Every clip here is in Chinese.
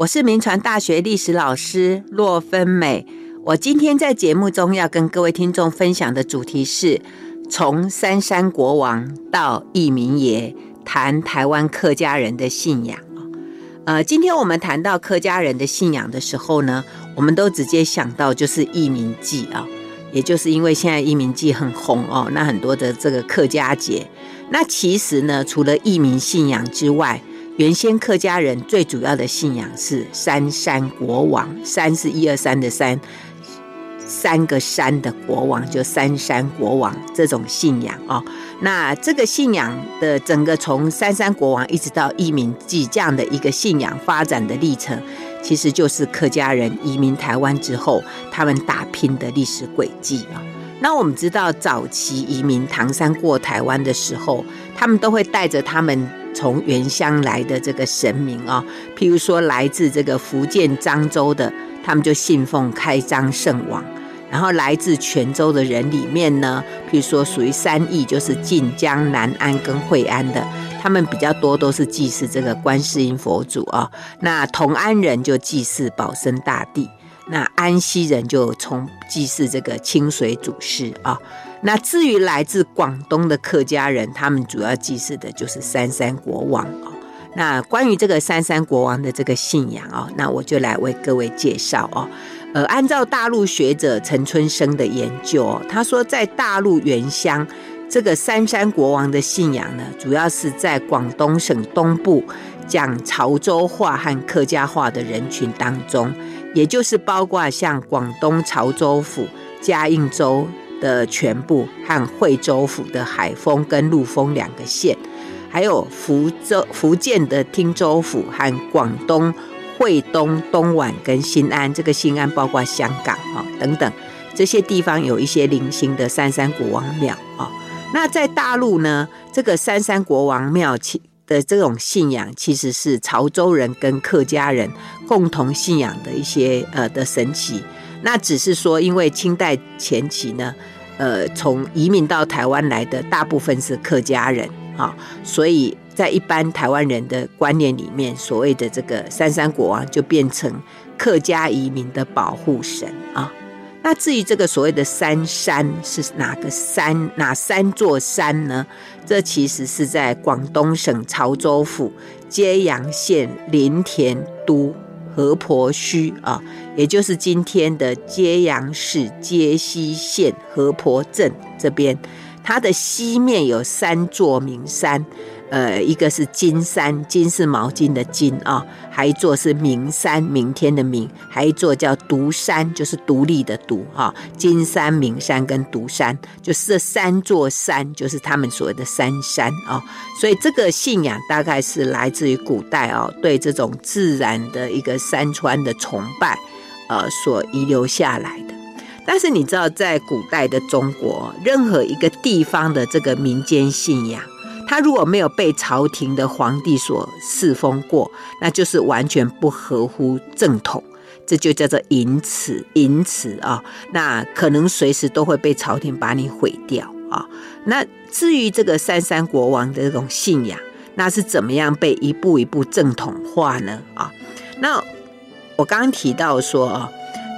我是民传大学历史老师骆芬美。我今天在节目中要跟各位听众分享的主题是：从三山国王到义民爷，谈台湾客家人的信仰。呃，今天我们谈到客家人的信仰的时候呢，我们都直接想到就是义民祭啊，也就是因为现在义民祭很红哦，那很多的这个客家节。那其实呢，除了义民信仰之外，原先客家人最主要的信仰是三山国王，三是一二三的三。三个山的国王，就三山国王这种信仰哦。那这个信仰的整个从三山国王一直到移民祭这样的一个信仰发展的历程，其实就是客家人移民台湾之后，他们打拼的历史轨迹啊。那我们知道，早期移民唐山过台湾的时候，他们都会带着他们从原乡来的这个神明啊，譬如说来自这个福建漳州的，他们就信奉开漳圣王。然后来自泉州的人里面呢，譬如说属于三义，就是晋江、南安跟惠安的，他们比较多都是祭祀这个观世音佛祖啊。那同安人就祭祀保生大帝，那安溪人就从祭祀这个清水祖师啊。那至于来自广东的客家人，他们主要祭祀的就是三山国王啊。那关于这个三山国王的这个信仰啊，那我就来为各位介绍哦。呃，按照大陆学者陈春生的研究，他说，在大陆原乡，这个三山国王的信仰呢，主要是在广东省东部讲潮州话和客家话的人群当中，也就是包括像广东潮州府、嘉应州的全部和惠州府的海丰跟陆丰两个县，还有福州、福建的汀州府和广东。惠东、东莞跟新安，这个新安包括香港啊等等这些地方，有一些零星的三山国王庙啊。那在大陆呢，这个三山国王庙其的这种信仰，其实是潮州人跟客家人共同信仰的一些呃的神奇。那只是说，因为清代前期呢，呃，从移民到台湾来的大部分是客家人啊，所以。在一般台湾人的观念里面，所谓的这个三山国王就变成客家移民的保护神啊。那至于这个所谓的三山是哪个山，哪三座山呢？这其实是在广东省潮州府揭阳县林田都河婆墟啊，也就是今天的揭阳市揭西县河婆镇这边，它的西面有三座名山。呃，一个是金山，金是毛巾的金啊、哦，还一座是明山，明天的明，还一座叫独山，就是独立的独哈、哦。金山、明山跟独山，就是这三座山，就是他们所谓的三山啊、哦。所以这个信仰大概是来自于古代、哦，对这种自然的一个山川的崇拜，呃，所遗留下来的。但是你知道，在古代的中国，任何一个地方的这个民间信仰。他如果没有被朝廷的皇帝所赐封过，那就是完全不合乎正统，这就叫做淫词淫词啊。那可能随时都会被朝廷把你毁掉啊。那至于这个三山国王的这种信仰，那是怎么样被一步一步正统化呢？啊，那我刚刚提到说，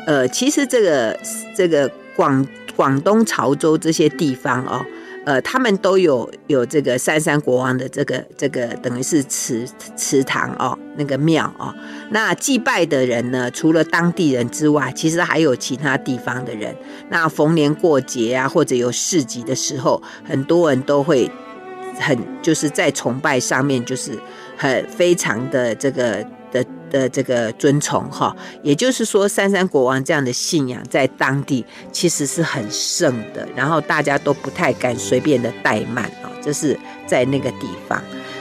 呃，其实这个这个广广东潮州这些地方哦。呃，他们都有有这个三山国王的这个这个等于是祠祠堂哦，那个庙哦。那祭拜的人呢，除了当地人之外，其实还有其他地方的人。那逢年过节啊，或者有市集的时候，很多人都会很就是在崇拜上面，就是很非常的这个。的这个尊崇哈，也就是说，三山国王这样的信仰在当地其实是很盛的，然后大家都不太敢随便的怠慢啊，这是在那个地方。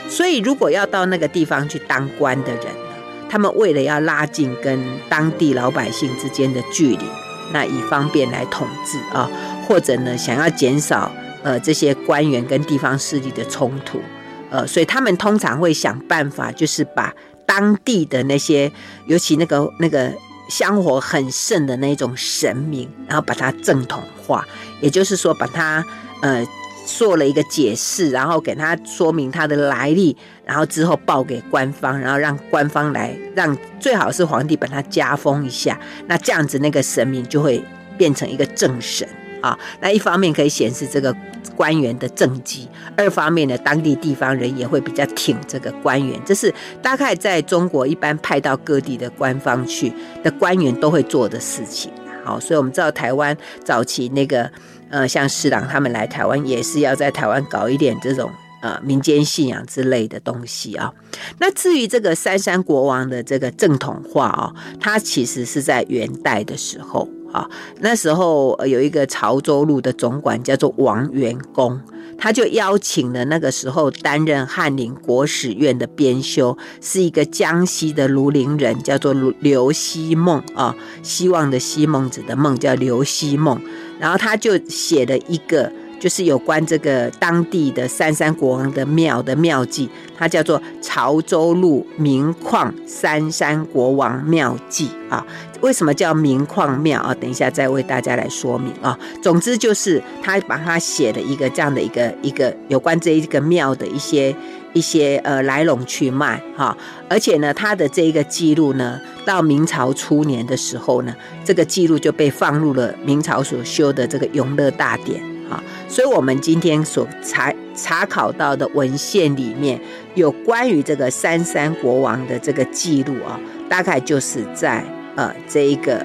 所以，如果要到那个地方去当官的人呢，他们为了要拉近跟当地老百姓之间的距离，那以方便来统治啊，或者呢，想要减少呃这些官员跟地方势力的冲突，呃，所以他们通常会想办法，就是把。当地的那些，尤其那个那个香火很盛的那种神明，然后把它正统化，也就是说，把它呃做了一个解释，然后给他说明他的来历，然后之后报给官方，然后让官方来让最好是皇帝把他加封一下，那这样子那个神明就会变成一个正神。啊。那一方面可以显示这个官员的政绩，二方面呢，当地地方人也会比较挺这个官员。这是大概在中国一般派到各地的官方去的官员都会做的事情。好，所以我们知道台湾早期那个。呃，像施琅他们来台湾，也是要在台湾搞一点这种呃民间信仰之类的东西啊。那至于这个三山国王的这个正统化啊，它其实是在元代的时候啊，那时候有一个潮州路的总管叫做王元公。他就邀请了那个时候担任翰林国史院的编修，是一个江西的庐陵人，叫做刘希孟啊，希望的希，孟子的孟，叫刘希孟。然后他就写了一个，就是有关这个当地的三山国王的庙的庙记，它叫做《潮州路明矿三山国王庙记》啊。为什么叫明矿庙啊？等一下再为大家来说明啊。总之就是他把他写了一个这样的一个一个有关这一个庙的一些一些呃来龙去脉哈。而且呢，他的这一个记录呢，到明朝初年的时候呢，这个记录就被放入了明朝所修的这个《永乐大典》啊。所以，我们今天所查查考到的文献里面有关于这个三山国王的这个记录啊，大概就是在。呃，这一个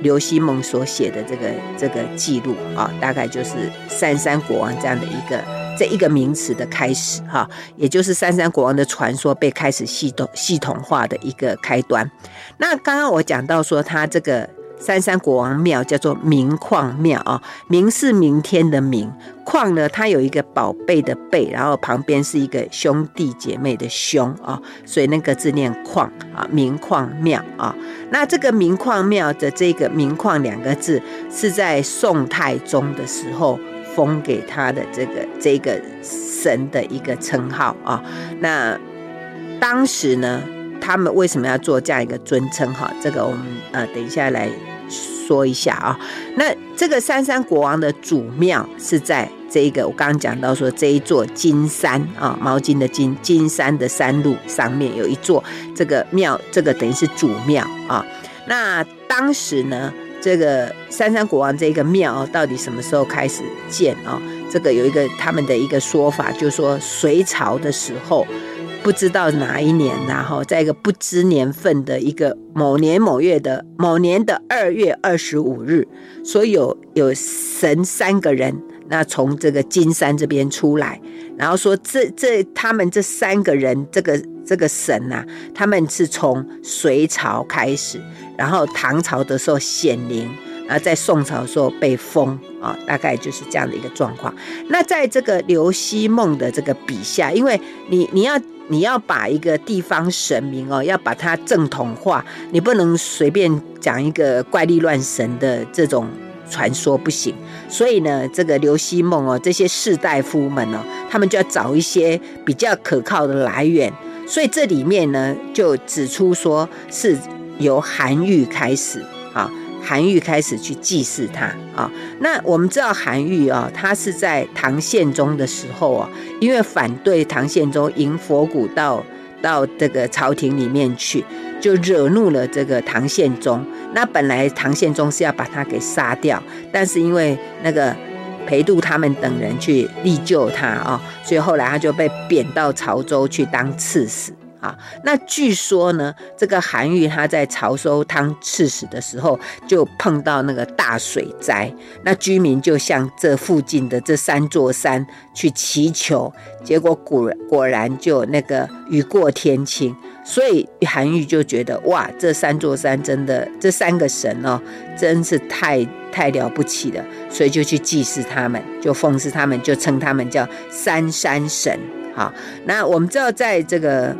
刘希孟所写的这个这个记录啊，大概就是三山国王这样的一个这一个名词的开始哈，也就是三山国王的传说被开始系统系统化的一个开端。那刚刚我讲到说，他这个。三山国王庙叫做明矿庙啊，明是明天的明，矿呢，它有一个宝贝的贝，然后旁边是一个兄弟姐妹的兄啊，所以那个字念矿啊，明矿庙啊。那这个明矿庙的这个明矿两个字，是在宋太宗的时候封给他的这个这个神的一个称号啊。那当时呢，他们为什么要做这样一个尊称？哈，这个我们呃等一下来。说一下啊，那这个三山国王的主庙是在这个我刚刚讲到说这一座金山啊，毛巾的金金山的山路上面有一座这个庙，这个等于是主庙啊。那当时呢，这个三山国王这个庙到底什么时候开始建啊？这个有一个他们的一个说法，就是说隋朝的时候。不知道哪一年，然后在一个不知年份的一个某年某月的某年的二月二十五日，所以有有神三个人，那从这个金山这边出来，然后说这这他们这三个人，这个这个神呐、他们是从隋朝开始，然后唐朝的时候显灵，然后在宋朝的时候被封啊，大概就是这样的一个状况。那在这个刘希孟的这个笔下，因为你你要。你要把一个地方神明哦，要把它正统化，你不能随便讲一个怪力乱神的这种传说不行。所以呢，这个刘希孟哦，这些士大夫们哦，他们就要找一些比较可靠的来源。所以这里面呢，就指出说是由韩愈开始。韩愈开始去祭祀他啊，那我们知道韩愈啊，他是在唐宪宗的时候啊，因为反对唐宪宗迎佛骨到到这个朝廷里面去，就惹怒了这个唐宪宗。那本来唐宪宗是要把他给杀掉，但是因为那个裴度他们等人去力救他啊，所以后来他就被贬到潮州去当刺史。啊，那据说呢，这个韩愈他在潮州当刺史的时候，就碰到那个大水灾，那居民就向这附近的这三座山去祈求，结果果果然就那个雨过天晴，所以韩愈就觉得哇，这三座山真的，这三个神哦，真是太太了不起了，所以就去祭祀他们，就奉祀他们，就称他们叫三山神。好，那我们知道在这个。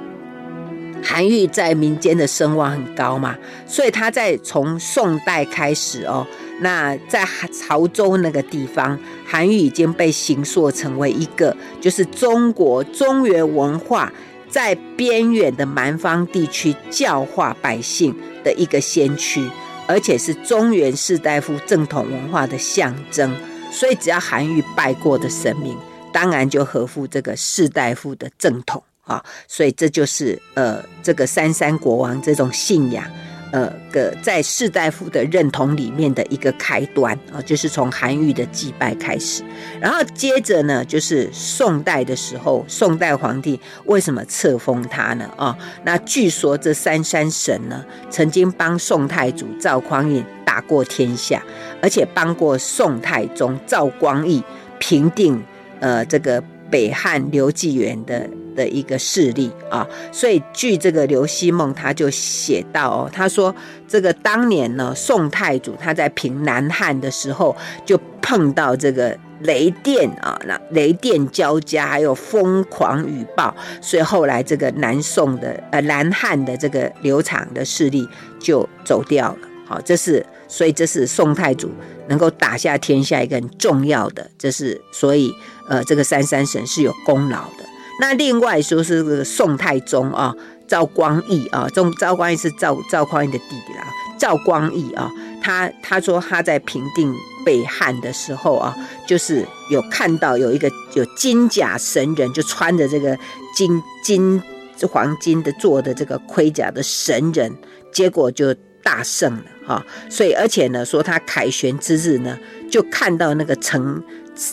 韩愈在民间的声望很高嘛，所以他在从宋代开始哦，那在潮州那个地方，韩愈已经被形塑成为一个就是中国中原文化在边远的蛮方地区教化百姓的一个先驱，而且是中原士大夫正统文化的象征。所以只要韩愈拜过的神明，当然就合乎这个士大夫的正统啊，所以这就是呃这个三山国王这种信仰。呃，个在士大夫的认同里面的一个开端啊，就是从韩愈的祭拜开始，然后接着呢，就是宋代的时候，宋代皇帝为什么册封他呢？啊，那据说这三山神呢，曾经帮宋太祖赵匡胤打过天下，而且帮过宋太宗赵光义平定呃这个北汉刘继元的。的一个势力啊，所以据这个刘希孟他就写到哦，他说这个当年呢，宋太祖他在平南汉的时候，就碰到这个雷电啊，那雷电交加，还有疯狂雨暴，所以后来这个南宋的呃南汉的这个刘长的势力就走掉了。好，这是所以这是宋太祖能够打下天下一个很重要的，这是所以呃这个三山神是有功劳的。那另外说是宋太宗啊，赵光义啊，中赵光义是赵赵匡胤的弟弟啦。赵光义啊，他他说他在平定北汉的时候啊，就是有看到有一个有金甲神人，就穿着这个金金黄金的做的这个盔甲的神人，结果就大胜了哈。所以而且呢，说他凯旋之日呢，就看到那个城。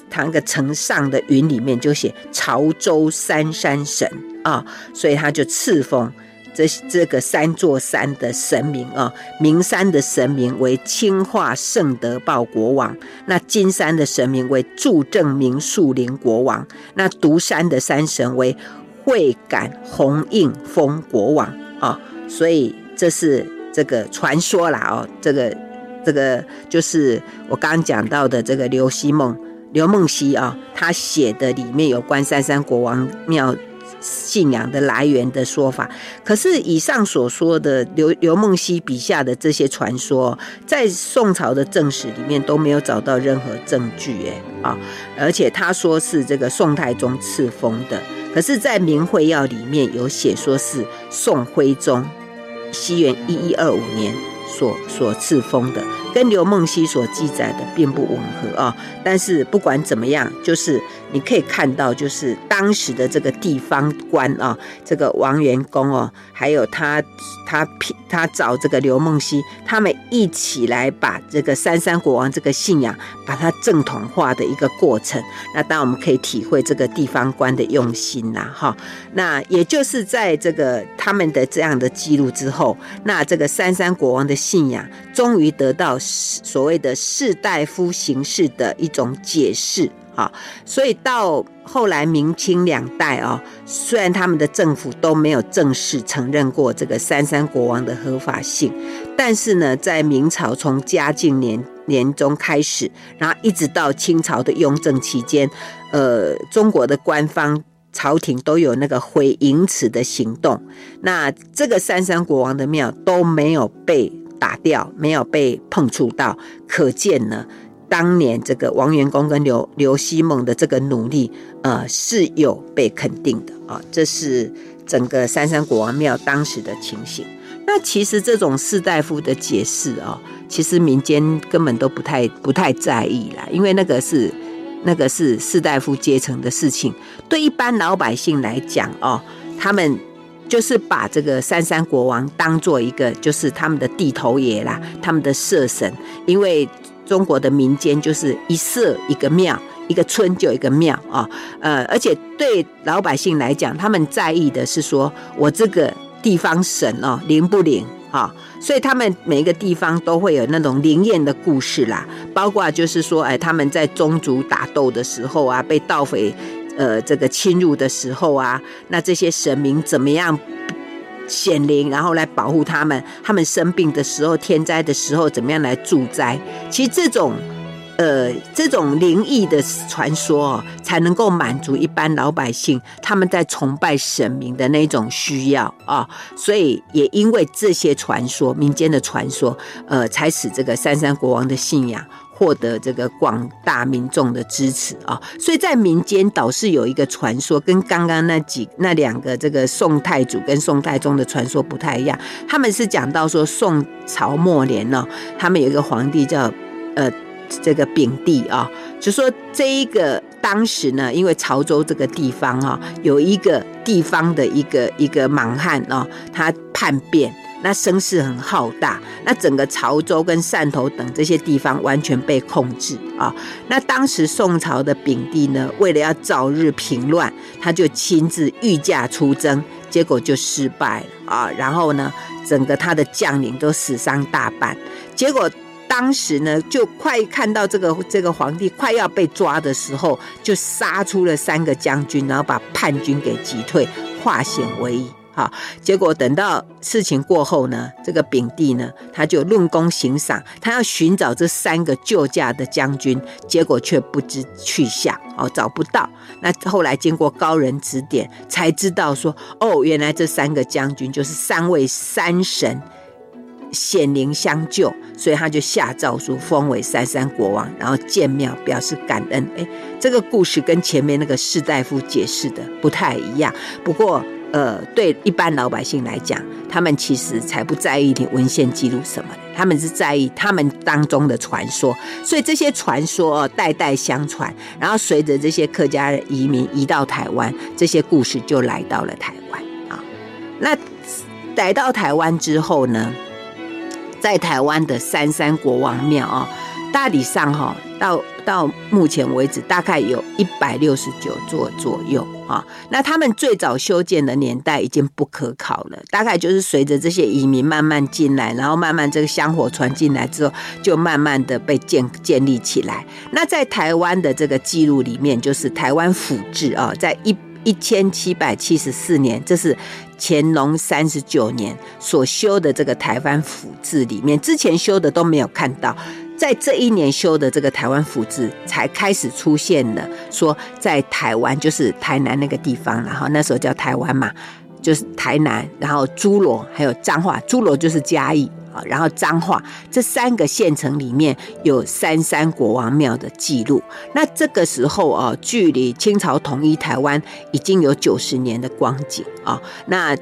他那个城上的云里面就写潮州三山神啊，所以他就赐封这这个三座山的神明啊，名山的神明为清化圣德报国王，那金山的神明为助正明树林国王，那独山的山神为会感弘应丰国王啊，所以这是这个传说啦哦，这个这个就是我刚刚讲到的这个刘希孟。刘梦溪啊，他写的里面有关三山国王庙信仰的来源的说法。可是以上所说的刘刘梦溪笔下的这些传说，在宋朝的正史里面都没有找到任何证据，哎啊！而且他说是这个宋太宗赐封的，可是，在《明会要》里面有写说是宋徽宗，西元一一二五年。所所赐封的，跟刘梦溪所记载的并不吻合啊。但是不管怎么样，就是你可以看到，就是当时的这个地方官啊，这个王元公哦，还有他他他找这个刘梦溪，他们一起来把这个三山国王这个信仰，把它正统化的一个过程。那当然我们可以体会这个地方官的用心呐，哈。那也就是在这个他们的这样的记录之后，那这个三山国王的。信仰终于得到所谓的士大夫形式的一种解释啊，所以到后来明清两代啊，虽然他们的政府都没有正式承认过这个三山国王的合法性，但是呢，在明朝从嘉靖年年中开始，然后一直到清朝的雍正期间，呃，中国的官方朝廷都有那个毁淫词的行动，那这个三山国王的庙都没有被。打掉没有被碰触到，可见呢，当年这个王元公跟刘刘希孟的这个努力，呃，是有被肯定的啊。这是整个三山国王庙当时的情形。那其实这种士大夫的解释啊，其实民间根本都不太不太在意啦，因为那个是那个是士大夫阶层的事情，对一般老百姓来讲哦，他们。就是把这个三山国王当做一个，就是他们的地头爷啦，他们的社神。因为中国的民间就是一社一个庙，一个村就一个庙啊。呃，而且对老百姓来讲，他们在意的是说我这个地方神哦灵不灵啊？所以他们每一个地方都会有那种灵验的故事啦，包括就是说，哎，他们在宗族打斗的时候啊，被盗匪。呃，这个侵入的时候啊，那这些神明怎么样显灵，然后来保护他们？他们生病的时候、天灾的时候，怎么样来助灾？其实这种，呃，这种灵异的传说哦，才能够满足一般老百姓他们在崇拜神明的那种需要啊。所以也因为这些传说、民间的传说，呃，才使这个三山国王的信仰。获得这个广大民众的支持啊，所以在民间倒是有一个传说，跟刚刚那几那两个这个宋太祖跟宋太宗的传说不太一样。他们是讲到说宋朝末年呢，他们有一个皇帝叫呃这个丙帝啊，就说这一个当时呢，因为潮州这个地方啊，有一个地方的一个一个莽汉啊，他叛变。那声势很浩大，那整个潮州跟汕头等这些地方完全被控制啊。那当时宋朝的丙帝呢，为了要早日平乱，他就亲自御驾出征，结果就失败了啊。然后呢，整个他的将领都死伤大半。结果当时呢，就快看到这个这个皇帝快要被抓的时候，就杀出了三个将军，然后把叛军给击退，化险为夷。好，结果等到事情过后呢，这个丙帝呢，他就论功行赏，他要寻找这三个救驾的将军，结果却不知去向，哦，找不到。那后来经过高人指点，才知道说，哦，原来这三个将军就是三位山神显灵相救，所以他就下诏书封为三山国王，然后建庙表示感恩。诶，这个故事跟前面那个士大夫解释的不太一样，不过。呃，对一般老百姓来讲，他们其实才不在意你文献记录什么，他们是在意他们当中的传说。所以这些传说，代代相传，然后随着这些客家移民移到台湾，这些故事就来到了台湾啊。那来到台湾之后呢，在台湾的三山国王庙啊，大体上哈，到到目前为止，大概有一百六十九座左右。啊，那他们最早修建的年代已经不可考了，大概就是随着这些移民慢慢进来，然后慢慢这个香火传进来之后，就慢慢的被建建立起来。那在台湾的这个记录里面，就是台湾府志啊，在一一千七百七十四年，这是乾隆三十九年所修的这个台湾府志里面，之前修的都没有看到。在这一年修的这个台湾府志才开始出现了，说在台湾就是台南那个地方，然后那时候叫台湾嘛，就是台南，然后诸罗还有彰化，诸罗就是嘉义啊，然后彰化这三个县城里面有三山国王庙的记录。那这个时候啊，距离清朝统一台湾已经有九十年的光景啊，那。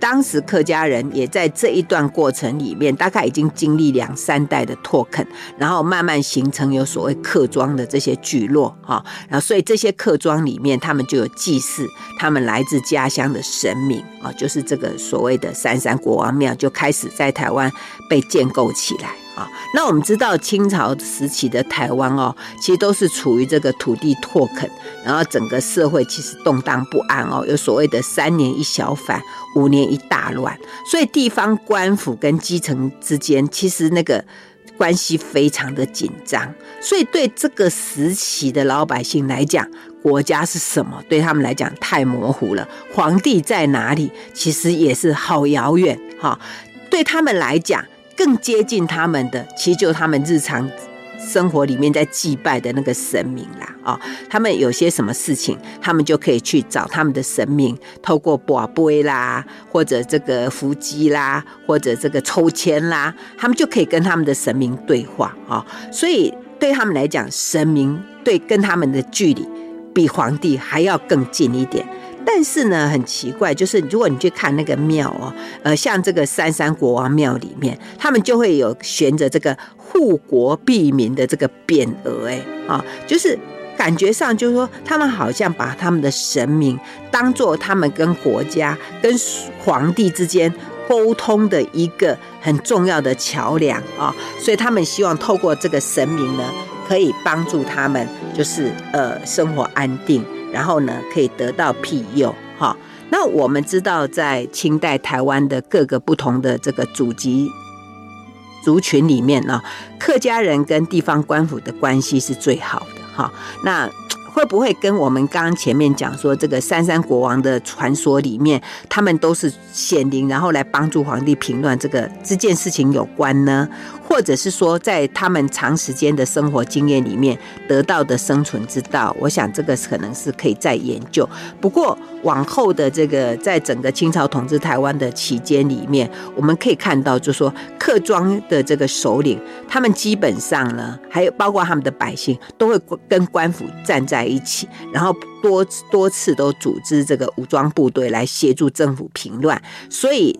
当时客家人也在这一段过程里面，大概已经经历两三代的拓垦，然后慢慢形成有所谓客庄的这些聚落，哈，然后所以这些客庄里面，他们就有祭祀他们来自家乡的神明，啊，就是这个所谓的三山国王庙就开始在台湾被建构起来。那我们知道清朝时期的台湾哦，其实都是处于这个土地拓垦，然后整个社会其实动荡不安哦，有所谓的三年一小反，五年一大乱，所以地方官府跟基层之间其实那个关系非常的紧张，所以对这个时期的老百姓来讲，国家是什么？对他们来讲太模糊了，皇帝在哪里？其实也是好遥远哈，对他们来讲。更接近他们的，其实就是他们日常生活里面在祭拜的那个神明啦。啊，他们有些什么事情，他们就可以去找他们的神明，透过卜杯啦，或者这个伏击啦，或者这个抽签啦，他们就可以跟他们的神明对话啊。所以对他们来讲，神明对跟他们的距离比皇帝还要更近一点。但是呢，很奇怪，就是如果你去看那个庙哦，呃，像这个三山国王庙里面，他们就会有悬着这个护国庇民的这个匾额，哎，啊，就是感觉上就是说，他们好像把他们的神明当做他们跟国家、跟皇帝之间沟通的一个很重要的桥梁啊，所以他们希望透过这个神明呢，可以帮助他们，就是呃，生活安定。然后呢，可以得到庇佑，哈。那我们知道，在清代台湾的各个不同的这个祖籍族群里面呢，客家人跟地方官府的关系是最好的，哈。那会不会跟我们刚刚前面讲说这个三山国王的传说里面，他们都是显灵，然后来帮助皇帝平乱这个这件事情有关呢？或者是说，在他们长时间的生活经验里面得到的生存之道，我想这个可能是可以再研究。不过往后的这个，在整个清朝统治台湾的期间里面，我们可以看到，就说客庄的这个首领，他们基本上呢，还有包括他们的百姓，都会跟官府站在一起，然后多多次都组织这个武装部队来协助政府平乱，所以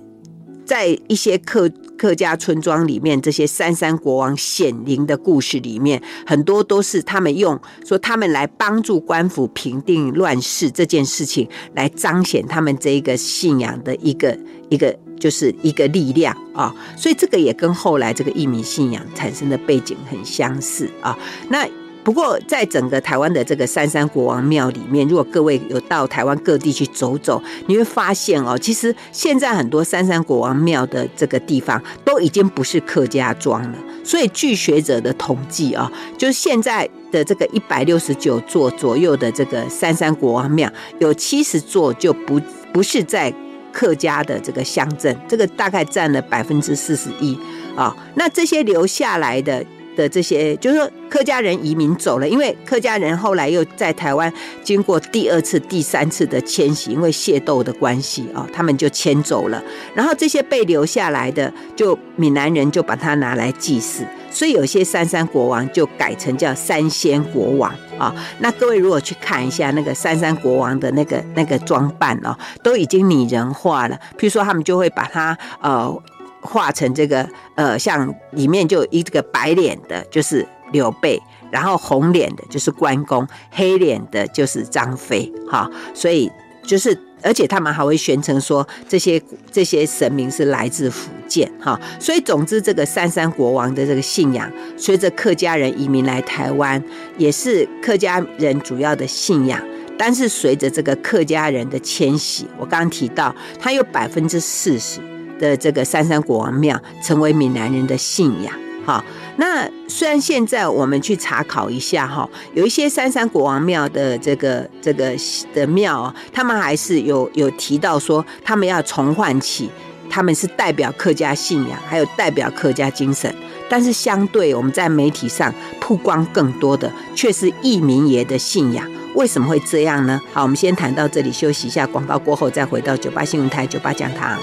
在一些客。客家村庄里面这些三山国王显灵的故事里面，很多都是他们用说他们来帮助官府平定乱世这件事情，来彰显他们这一个信仰的一个一个就是一个力量啊。所以这个也跟后来这个义民信仰产生的背景很相似啊。那。不过，在整个台湾的这个三山国王庙里面，如果各位有到台湾各地去走走，你会发现哦，其实现在很多三山国王庙的这个地方都已经不是客家庄了。所以，据学者的统计啊，就是现在的这个一百六十九座左右的这个三山国王庙，有七十座就不不是在客家的这个乡镇，这个大概占了百分之四十一啊。那这些留下来的。的这些，就是说客家人移民走了，因为客家人后来又在台湾经过第二次、第三次的迁徙，因为械斗的关系啊，他们就迁走了。然后这些被留下来的，就闽南人就把它拿来祭祀，所以有些三山国王就改成叫三仙国王啊。那各位如果去看一下那个三山国王的那个那个装扮哦，都已经拟人化了。譬如说，他们就会把它呃。画成这个呃，像里面就有一个白脸的，就是刘备，然后红脸的就是关公，黑脸的就是张飞，哈，所以就是，而且他们还会宣称说这些这些神明是来自福建，哈，所以总之这个三山国王的这个信仰，随着客家人移民来台湾，也是客家人主要的信仰，但是随着这个客家人的迁徙，我刚刚提到，他有百分之四十。的这个三山国王庙成为闽南人的信仰，哈。那虽然现在我们去查考一下，哈，有一些三山国王庙的这个这个的庙，他们还是有有提到说，他们要重唤起他们是代表客家信仰，还有代表客家精神。但是相对我们在媒体上曝光更多的，却是义民爷的信仰。为什么会这样呢？好，我们先谈到这里，休息一下，广告过后再回到九八新闻台九八讲堂。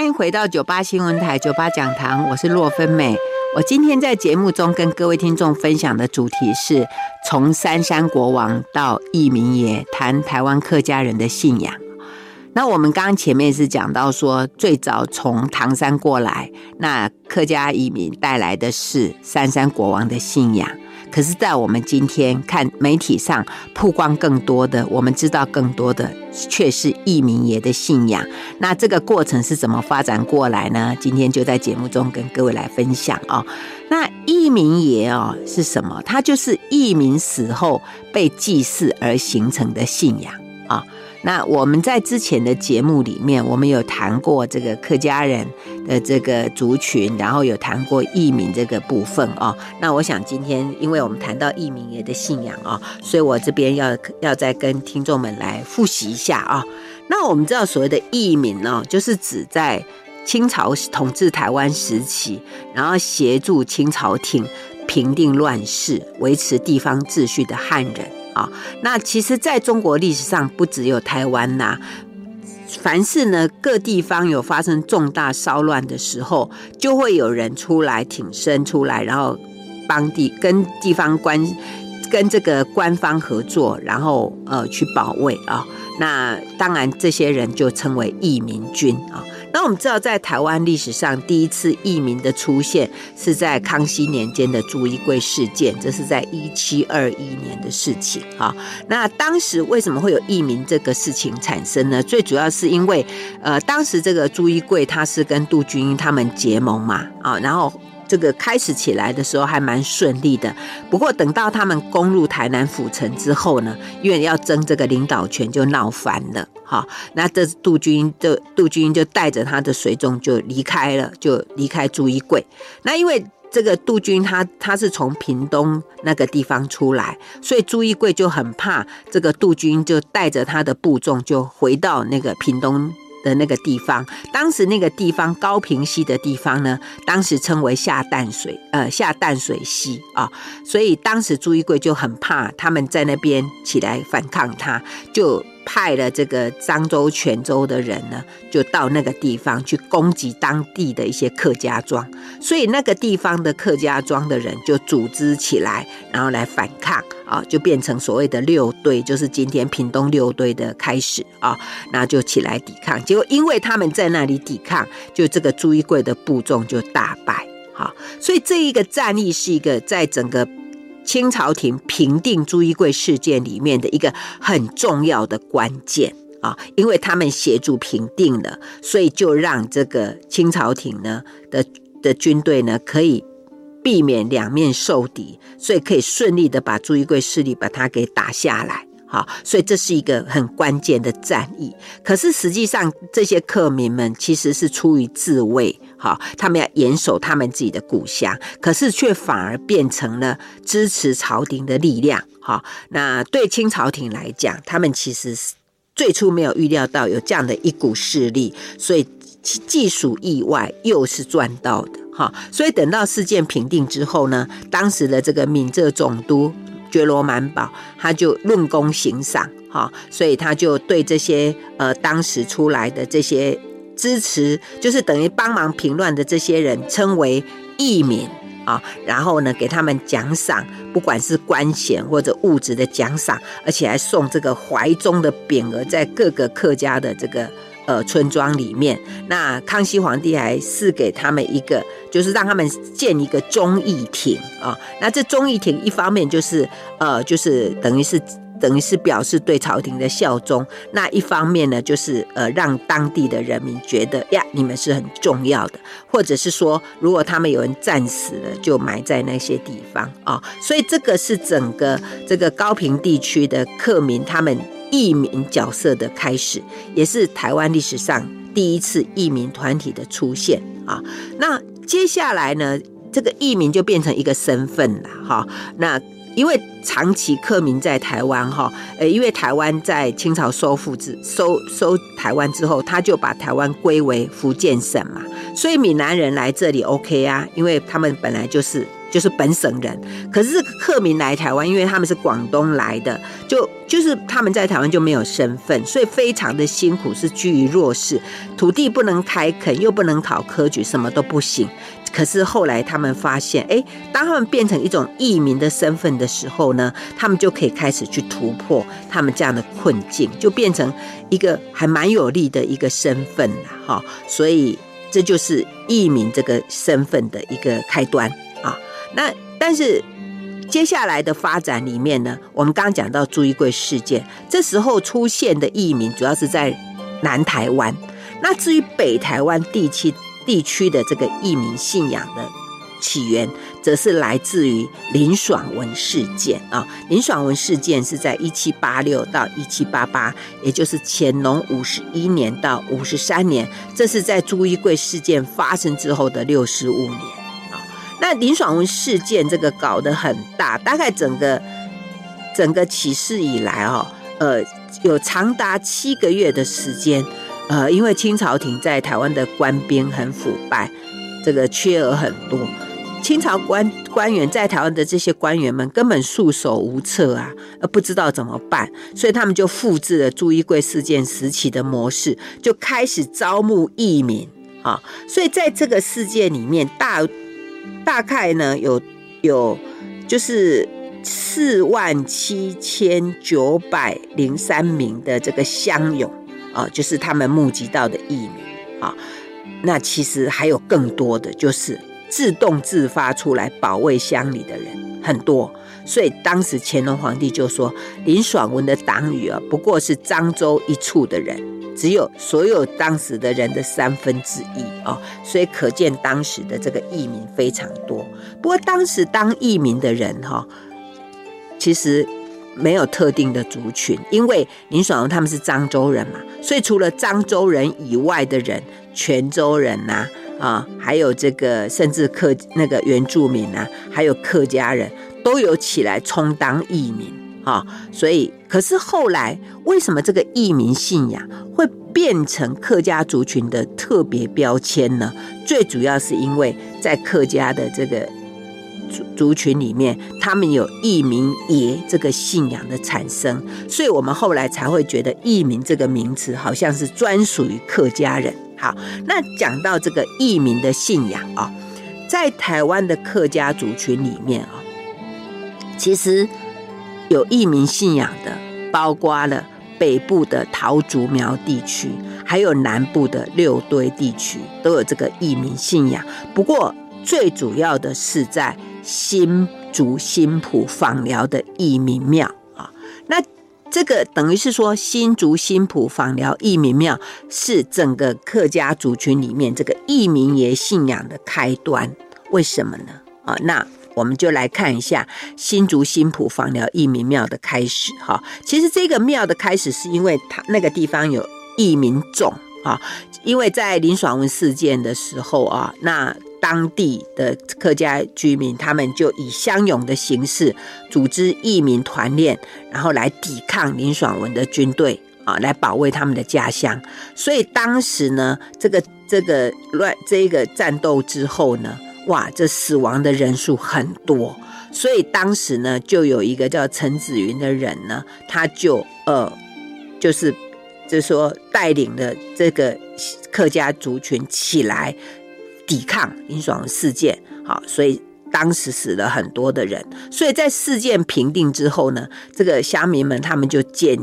欢迎回到九八新闻台九八讲堂，我是洛芬美。我今天在节目中跟各位听众分享的主题是从三山国王到移民爷，谈台湾客家人的信仰。那我们刚刚前面是讲到说，最早从唐山过来，那客家移民带来的是三山国王的信仰。可是，在我们今天看媒体上曝光更多的，我们知道更多的，却是义民爷的信仰。那这个过程是怎么发展过来呢？今天就在节目中跟各位来分享哦。那义民爷哦是什么？他就是义民死后被祭祀而形成的信仰啊。那我们在之前的节目里面，我们有谈过这个客家人的这个族群，然后有谈过义民这个部分哦。那我想今天，因为我们谈到义民爷的信仰哦，所以我这边要要再跟听众们来复习一下啊。那我们知道所谓的义民呢，就是指在清朝统治台湾时期，然后协助清朝廷平定乱世、维持地方秩序的汉人。啊，那其实在中国历史上不只有台湾呐、凡是呢各地方有发生重大骚乱的时候，就会有人出来挺身出来，然后帮地跟地方官跟这个官方合作，然后呃去保卫啊。那当然这些人就称为义民军啊。那我们知道，在台湾历史上第一次义民的出现是在康熙年间的朱一贵事件，这是在一七二一年的事情啊。那当时为什么会有义民这个事情产生呢？最主要是因为，呃，当时这个朱一贵他是跟杜君英他们结盟嘛，啊，然后。这个开始起来的时候还蛮顺利的，不过等到他们攻入台南府城之后呢，因为要争这个领导权，就闹翻了。哈，那这杜军就杜军就带着他的随从就离开了，就离开朱一贵。那因为这个杜军他他是从屏东那个地方出来，所以朱一贵就很怕这个杜军就带着他的部众就回到那个屏东。的那个地方，当时那个地方高平溪的地方呢，当时称为下淡水，呃，下淡水溪啊，所以当时朱一贵就很怕他们在那边起来反抗他，就派了这个漳州、泉州的人呢，就到那个地方去攻击当地的一些客家庄，所以那个地方的客家庄的人就组织起来，然后来反抗啊，就变成所谓的六队，就是今天屏东六队的开始啊，那就起来抵抗。结果因为他们在那里抵抗，就这个朱一贵的部众就大败。好，所以这一个战役是一个在整个。清朝廷平定朱一贵事件里面的一个很重要的关键啊，因为他们协助平定了，所以就让这个清朝廷呢的的军队呢可以避免两面受敌，所以可以顺利的把朱一贵势力把它给打下来。好，所以这是一个很关键的战役。可是实际上，这些客民们其实是出于自卫，好，他们要严守他们自己的故乡，可是却反而变成了支持朝廷的力量。哈，那对清朝廷来讲，他们其实是最初没有预料到有这样的一股势力，所以既属意外，又是赚到的。哈，所以等到事件平定之后呢，当时的这个闽浙总督。觉罗满宝，他就论功行赏，哈，所以他就对这些呃当时出来的这些支持，就是等于帮忙平乱的这些人，称为义民啊，然后呢给他们奖赏，不管是官衔或者物质的奖赏，而且还送这个怀中的匾额在各个客家的这个。呃，村庄里面，那康熙皇帝还赐给他们一个，就是让他们建一个忠义亭啊。那这忠义亭一方面就是呃，就是等于是等于是表示对朝廷的效忠；那一方面呢，就是呃，让当地的人民觉得呀，你们是很重要的，或者是说，如果他们有人战死了，就埋在那些地方啊。所以这个是整个这个高平地区的客民他们。义民角色的开始，也是台湾历史上第一次义民团体的出现啊。那接下来呢，这个义民就变成一个身份了哈。那因为长期客民在台湾哈，呃，因为台湾在清朝收复之收收台湾之后，他就把台湾归为福建省嘛，所以闽南人来这里 OK 啊，因为他们本来就是。就是本省人，可是这个客民来台湾，因为他们是广东来的，就就是他们在台湾就没有身份，所以非常的辛苦，是居于弱势，土地不能开垦，又不能考科举，什么都不行。可是后来他们发现，哎，当他们变成一种义民的身份的时候呢，他们就可以开始去突破他们这样的困境，就变成一个还蛮有利的一个身份了哈。所以这就是义民这个身份的一个开端啊。那但是接下来的发展里面呢，我们刚讲到朱一贵事件，这时候出现的义民主要是在南台湾。那至于北台湾地区地区的这个义民信仰的起源，则是来自于林爽文事件啊。林爽文事件是在一七八六到一七八八，也就是乾隆五十一年到五十三年，这是在朱一贵事件发生之后的六十五年啊。那林爽文事件这个搞得很大，大概整个整个起事以来哦，呃，有长达七个月的时间，呃，因为清朝廷在台湾的官兵很腐败，这个缺额很多，清朝官官员在台湾的这些官员们根本束手无策啊，呃，不知道怎么办，所以他们就复制了朱一贵事件时期的模式，就开始招募义民啊，所以在这个事件里面大。大概呢有有就是四万七千九百零三名的这个乡勇啊，就是他们募集到的义民啊。那其实还有更多的，就是自动自发出来保卫乡里的人很多。所以当时乾隆皇帝就说，林爽文的党羽啊，不过是漳州一处的人。只有所有当时的人的三分之一啊，所以可见当时的这个义民非常多。不过当时当义民的人哈，其实没有特定的族群，因为林爽文他们是漳州人嘛，所以除了漳州人以外的人，泉州人呐啊，还有这个甚至客那个原住民呐，还有客家人都有起来充当义民。啊，所以可是后来为什么这个义民信仰会变成客家族群的特别标签呢？最主要是因为在客家的这个族族群里面，他们有义民爷这个信仰的产生，所以我们后来才会觉得义民这个名词好像是专属于客家人。好，那讲到这个义民的信仰啊，在台湾的客家族群里面啊，其实有义民信仰的，包括了北部的桃竹苗地区，还有南部的六堆地区，都有这个义民信仰。不过，最主要的是在新竹新埔访寮的义民庙啊，那这个等于是说新竹新埔访寮义民庙是整个客家族群里面这个义民爷信仰的开端，为什么呢？啊，那我们就来看一下新竹新埔枋寮义民庙的开始哈。其实这个庙的开始是因为它那个地方有义民种啊，因为在林爽文事件的时候啊，那。当地的客家居民，他们就以乡勇的形式组织义民团练，然后来抵抗林爽文的军队啊，来保卫他们的家乡。所以当时呢，这个这个乱这个战斗之后呢，哇，这死亡的人数很多。所以当时呢，就有一个叫陈子云的人呢，他就呃，就是就是说带领了这个客家族群起来。抵抗林爽事件，好，所以当时死了很多的人。所以在事件平定之后呢，这个乡民们他们就建，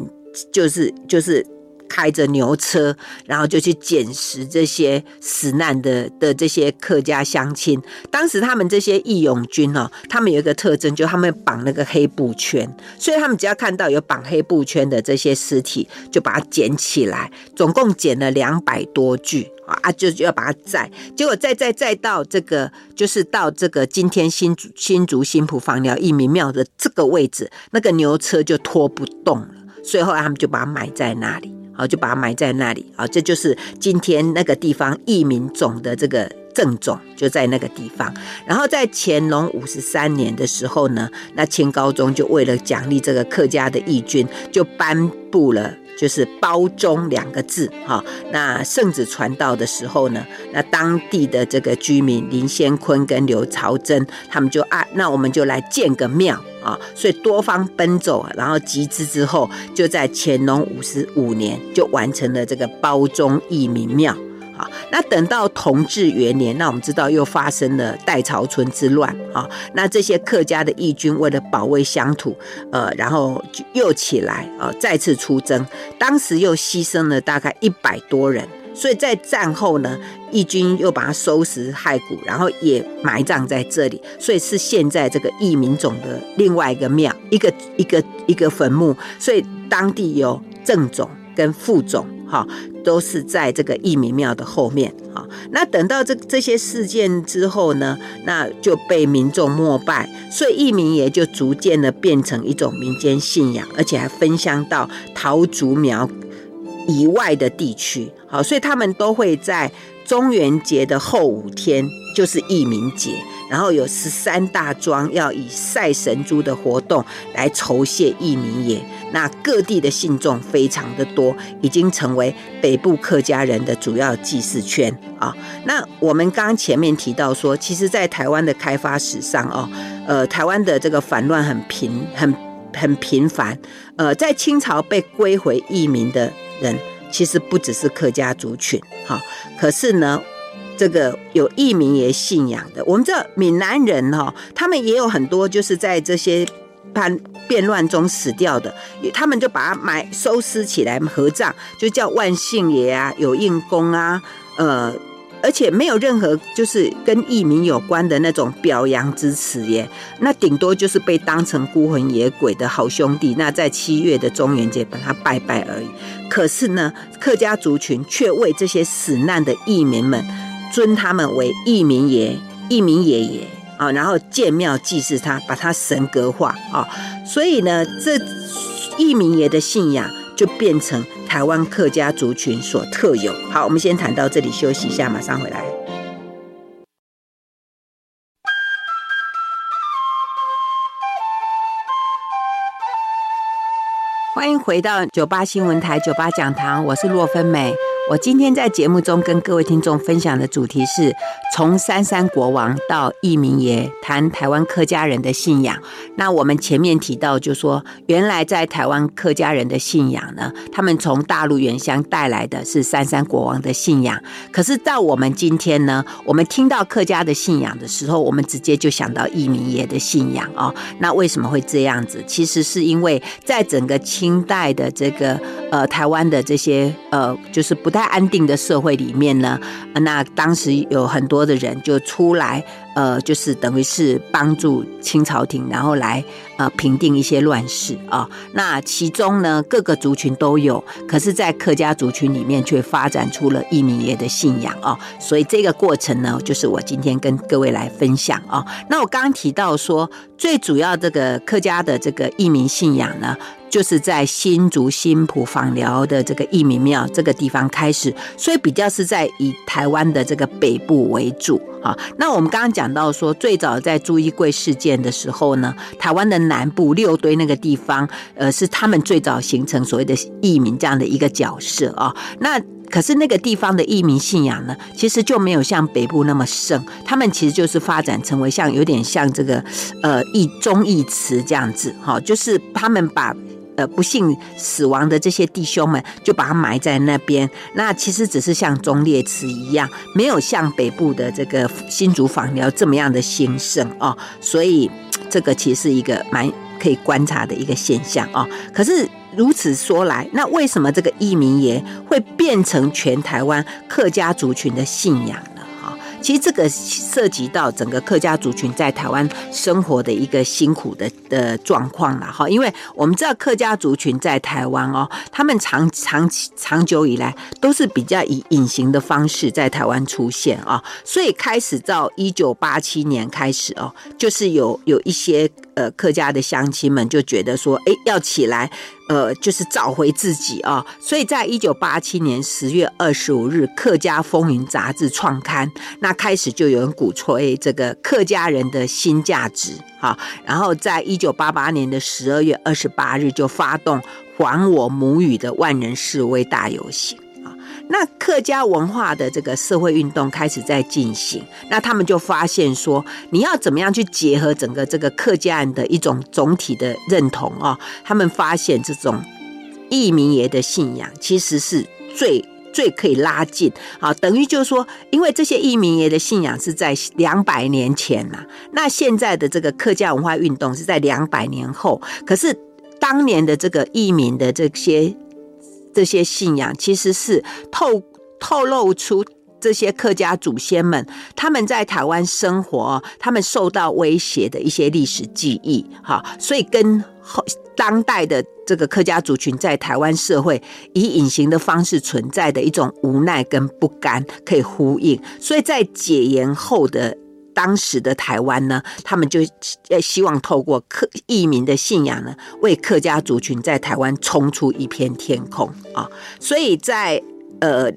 就是就是。开着牛车，然后就去捡拾这些死难的的这些客家乡亲。当时他们这些义勇军哦，他们有一个特征，就他们绑那个黑布圈，所以他们只要看到有绑黑布圈的这些尸体，就把它捡起来。总共捡了两百多具啊，就就要把它载。结果再再再到这个，就是到这个今天新竹新竹新埔枋寮义民庙的这个位置，那个牛车就拖不动了，所以后来他们就把它埋在那里。哦，就把它埋在那里。啊，这就是今天那个地方义民种的这个正种，就在那个地方。然后在乾隆五十三年的时候呢，那清高宗就为了奖励这个客家的义军，就颁布了就是“包中”两个字。哈，那圣旨传到的时候呢，那当地的这个居民林先坤跟刘朝珍，他们就啊，那我们就来建个庙。啊，所以多方奔走，然后集资之后，就在乾隆五十五年就完成了这个包中义民庙。啊，那等到同治元年，那我们知道又发生了代潮村之乱。啊，那这些客家的义军为了保卫乡土，呃，然后又起来，啊，再次出征，当时又牺牲了大概一百多人。所以在战后呢，义军又把它收拾骸骨，然后也埋葬在这里，所以是现在这个义民种的另外一个庙，一个一个一个坟墓。所以当地有正种跟副种，哈，都是在这个义民庙的后面，哈。那等到这这些事件之后呢，那就被民众膜拜，所以义民也就逐渐的变成一种民间信仰，而且还分享到桃竹苗以外的地区，好，所以他们都会在中元节的后五天，就是义民节，然后有十三大庄要以赛神珠的活动来酬谢义民爷。那各地的信众非常的多，已经成为北部客家人的主要祭祀圈啊。那我们刚前面提到说，其实，在台湾的开发史上哦，呃，台湾的这个反乱很频很很频繁，呃，在清朝被归回义民的。人其实不只是客家族群，哈，可是呢，这个有义民爷信仰的，我们这闽南人哈，他们也有很多就是在这些叛变乱中死掉的，他们就把它埋收尸起来合葬，就叫万姓爷啊，有应公啊，呃。而且没有任何就是跟义民有关的那种表扬之词耶，那顶多就是被当成孤魂野鬼的好兄弟，那在七月的中元节把他拜拜而已。可是呢，客家族群却为这些死难的义民们尊他们为义民爷、义民爷爷啊，然后建庙祭祀他，把他神格化啊。所以呢，这义民爷的信仰就变成。台湾客家族群所特有。好，我们先谈到这里，休息一下，马上回来。欢迎回到九八新闻台九八讲堂，我是洛芬美。我今天在节目中跟各位听众分享的主题是从三山国王到义民爷，谈台湾客家人的信仰。那我们前面提到，就说原来在台湾客家人的信仰呢，他们从大陆原乡带来的是三山国王的信仰。可是到我们今天呢，我们听到客家的信仰的时候，我们直接就想到义民爷的信仰哦。那为什么会这样子？其实是因为在整个清代的这个呃台湾的这些呃，就是不太安定的社会里面呢，那当时有很多的人就出来，呃，就是等于是帮助清朝廷，然后来呃平定一些乱世啊。那其中呢，各个族群都有，可是，在客家族群里面却发展出了义民爷的信仰啊。所以这个过程呢，就是我今天跟各位来分享啊。那我刚刚提到说，最主要这个客家的这个义民信仰呢。就是在新竹新埔枋寮的这个义民庙这个地方开始，所以比较是在以台湾的这个北部为主啊。那我们刚刚讲到说，最早在朱一贵事件的时候呢，台湾的南部六堆那个地方，呃，是他们最早形成所谓的义民这样的一个角色啊。那可是那个地方的义民信仰呢，其实就没有像北部那么盛，他们其实就是发展成为像有点像这个呃义忠义祠这样子哈，就是他们把。呃，不幸死亡的这些弟兄们，就把他埋在那边。那其实只是像忠烈祠一样，没有像北部的这个新竹枋寮这么样的兴盛哦。所以这个其实是一个蛮可以观察的一个现象哦。可是如此说来，那为什么这个义民爷会变成全台湾客家族群的信仰？其实这个涉及到整个客家族群在台湾生活的一个辛苦的的状况了哈，因为我们知道客家族群在台湾哦，他们长长期长久以来都是比较以隐形的方式在台湾出现啊，所以开始到一九八七年开始哦，就是有有一些呃客家的乡亲们就觉得说，哎，要起来。呃，就是找回自己啊，所以在一九八七年十月二十五日，《客家风云》杂志创刊，那开始就有人鼓吹这个客家人的新价值啊，然后在一九八八年的十二月二十八日，就发动还我母语的万人示威大游行。那客家文化的这个社会运动开始在进行，那他们就发现说，你要怎么样去结合整个这个客家人的一种总体的认同啊？他们发现这种义民爷的信仰其实是最最可以拉近啊，等于就是说，因为这些义民爷的信仰是在两百年前呐，那现在的这个客家文化运动是在两百年后，可是当年的这个义民的这些。这些信仰其实是透透露出这些客家祖先们他们在台湾生活，他们受到威胁的一些历史记忆，哈，所以跟后当代的这个客家族群在台湾社会以隐形的方式存在的一种无奈跟不甘可以呼应，所以在解严后的。当时的台湾呢，他们就希望透过客移民的信仰呢，为客家族群在台湾冲出一片天空啊！所以在呃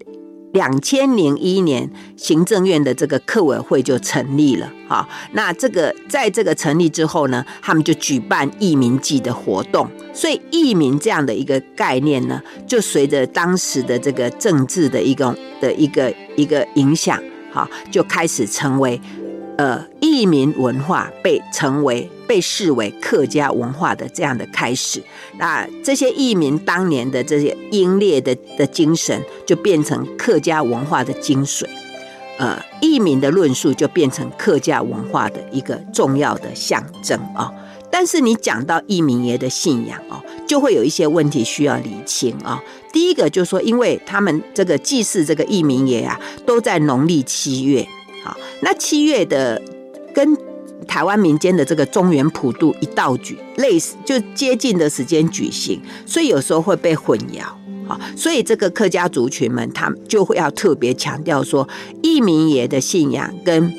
两千零一年，行政院的这个客委会就成立了啊。那这个在这个成立之后呢，他们就举办移民祭的活动。所以移民这样的一个概念呢，就随着当时的这个政治的一个的一个一个影响，哈，就开始成为。呃，义民文化被成为被视为客家文化的这样的开始，那这些义民当年的这些英烈的的精神，就变成客家文化的精髓。呃，义民的论述就变成客家文化的一个重要的象征啊。但是你讲到义民爷的信仰哦，就会有一些问题需要厘清啊。第一个就是说，因为他们这个祭祀这个义民爷啊，都在农历七月。好，那七月的跟台湾民间的这个中原普渡一道举类似，就接近的时间举行，所以有时候会被混淆。好，所以这个客家族群们，他们就会要特别强调说，义民爷的信仰跟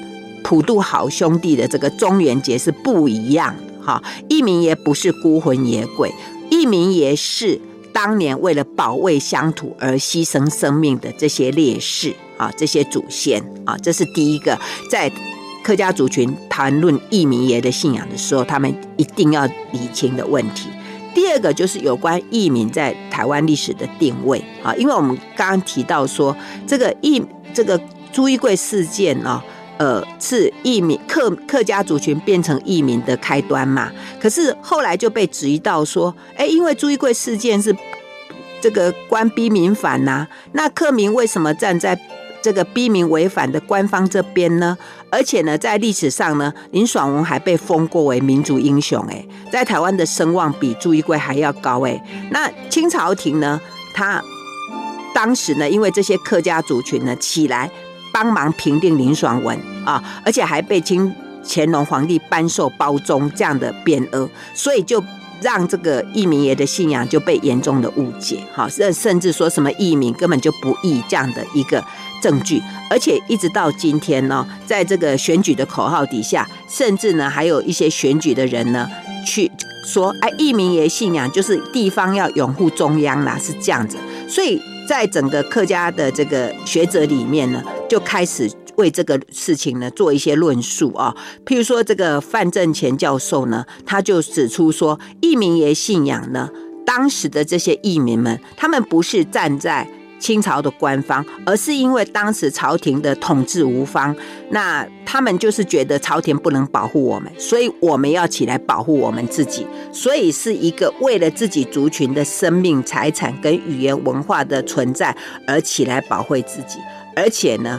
普渡好兄弟的这个中元节是不一样的。哈，义民爷不是孤魂野鬼，义民爷是当年为了保卫乡土而牺牲生命的这些烈士。啊，这些祖先啊，这是第一个，在客家族群谈论义民爷的信仰的时候，他们一定要理清的问题。第二个就是有关义民在台湾历史的定位啊，因为我们刚刚提到说，这个义这个朱一贵事件啊，呃，是义民客客家族群变成义民的开端嘛。可是后来就被质疑到说，哎，因为朱一贵事件是这个官逼民反呐、那客民为什么站在这个逼民违反的官方这边呢？而且呢，在历史上呢，林爽文还被封过为民族英雄，哎，在台湾的声望比朱一贵还要高，哎。那清朝廷呢，他当时呢，因为这些客家族群呢起来帮忙平定林爽文啊，而且还被清乾隆皇帝颁授褒忠这样的匾额，所以就。让这个义民爷的信仰就被严重的误解，哈，甚甚至说什么义民根本就不义这样的一个证据，而且一直到今天呢，在这个选举的口号底下，甚至呢还有一些选举的人呢去说，哎，义民爷信仰就是地方要拥护中央啦，是这样子，所以在整个客家的这个学者里面呢，就开始。为这个事情呢做一些论述啊，譬如说这个范正乾教授呢，他就指出说，义民爷信仰呢，当时的这些义民们，他们不是站在清朝的官方，而是因为当时朝廷的统治无方，那他们就是觉得朝廷不能保护我们，所以我们要起来保护我们自己，所以是一个为了自己族群的生命、财产跟语言文化的存在而起来保卫自己，而且呢。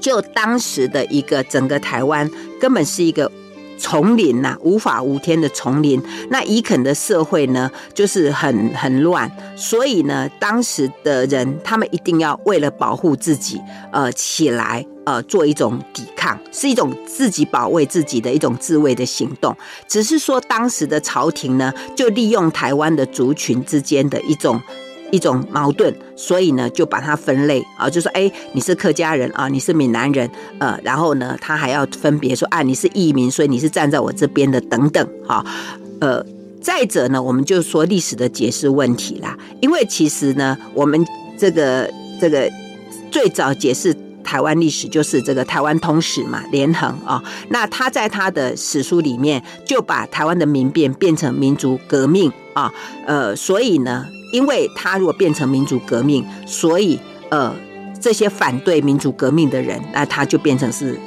就当时的一个整个台湾，根本是一个丛林呐、无法无天的丛林。那移垦的社会呢，就是很很乱。所以呢，当时的人他们一定要为了保护自己，呃，起来呃，做一种抵抗，是一种自己保卫自己的一种自卫的行动。只是说，当时的朝廷呢，就利用台湾的族群之间的一种。一种矛盾，所以呢，就把它分类啊，就说，哎，你是客家人啊，你是闽南人，呃，然后呢，他还要分别说，啊，你是义民，所以你是站在我这边的，等等，哈，呃，再者呢，我们就说历史的解释问题啦，因为其实呢，我们这个这个最早解释台湾历史就是这个台湾通史嘛，连横啊，那他在他的史书里面就把台湾的民变变成民族革命啊，呃，所以呢。因为他如果变成民主革命，所以呃，这些反对民主革命的人，那他就变成是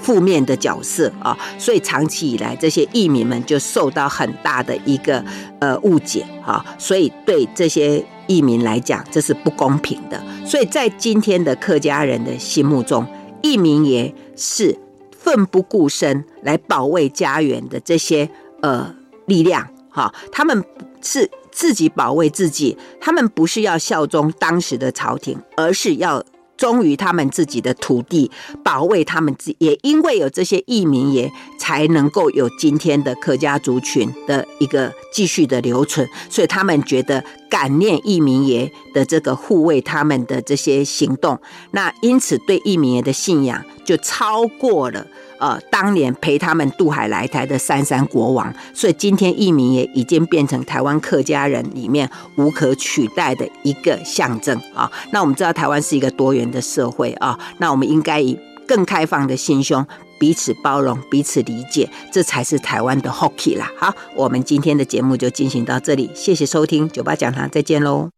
负面的角色啊。所以长期以来，这些义民们就受到很大的一个呃误解啊。所以对这些义民来讲，这是不公平的。所以在今天的客家人的心目中，义民爷是奋不顾身来保卫家园的这些呃力量哈，他们是。自己保卫自己，他们不是要效忠当时的朝廷，而是要忠于他们自己的土地，保卫他们自。也因为有这些义民爷，才能够有今天的客家族群的一个继续的留存。所以他们觉得感念义民爷的这个护卫他们的这些行动，那因此对义民爷的信仰就超过了。呃，当年陪他们渡海来台的三山国王，所以今天义民也已经变成台湾客家人里面无可取代的一个象征啊。那我们知道台湾是一个多元的社会啊，那我们应该以更开放的心胸，彼此包容，彼此理解，这才是台湾的福气啦。好，我们今天的节目就进行到这里，谢谢收听酒吧讲堂，再见喽。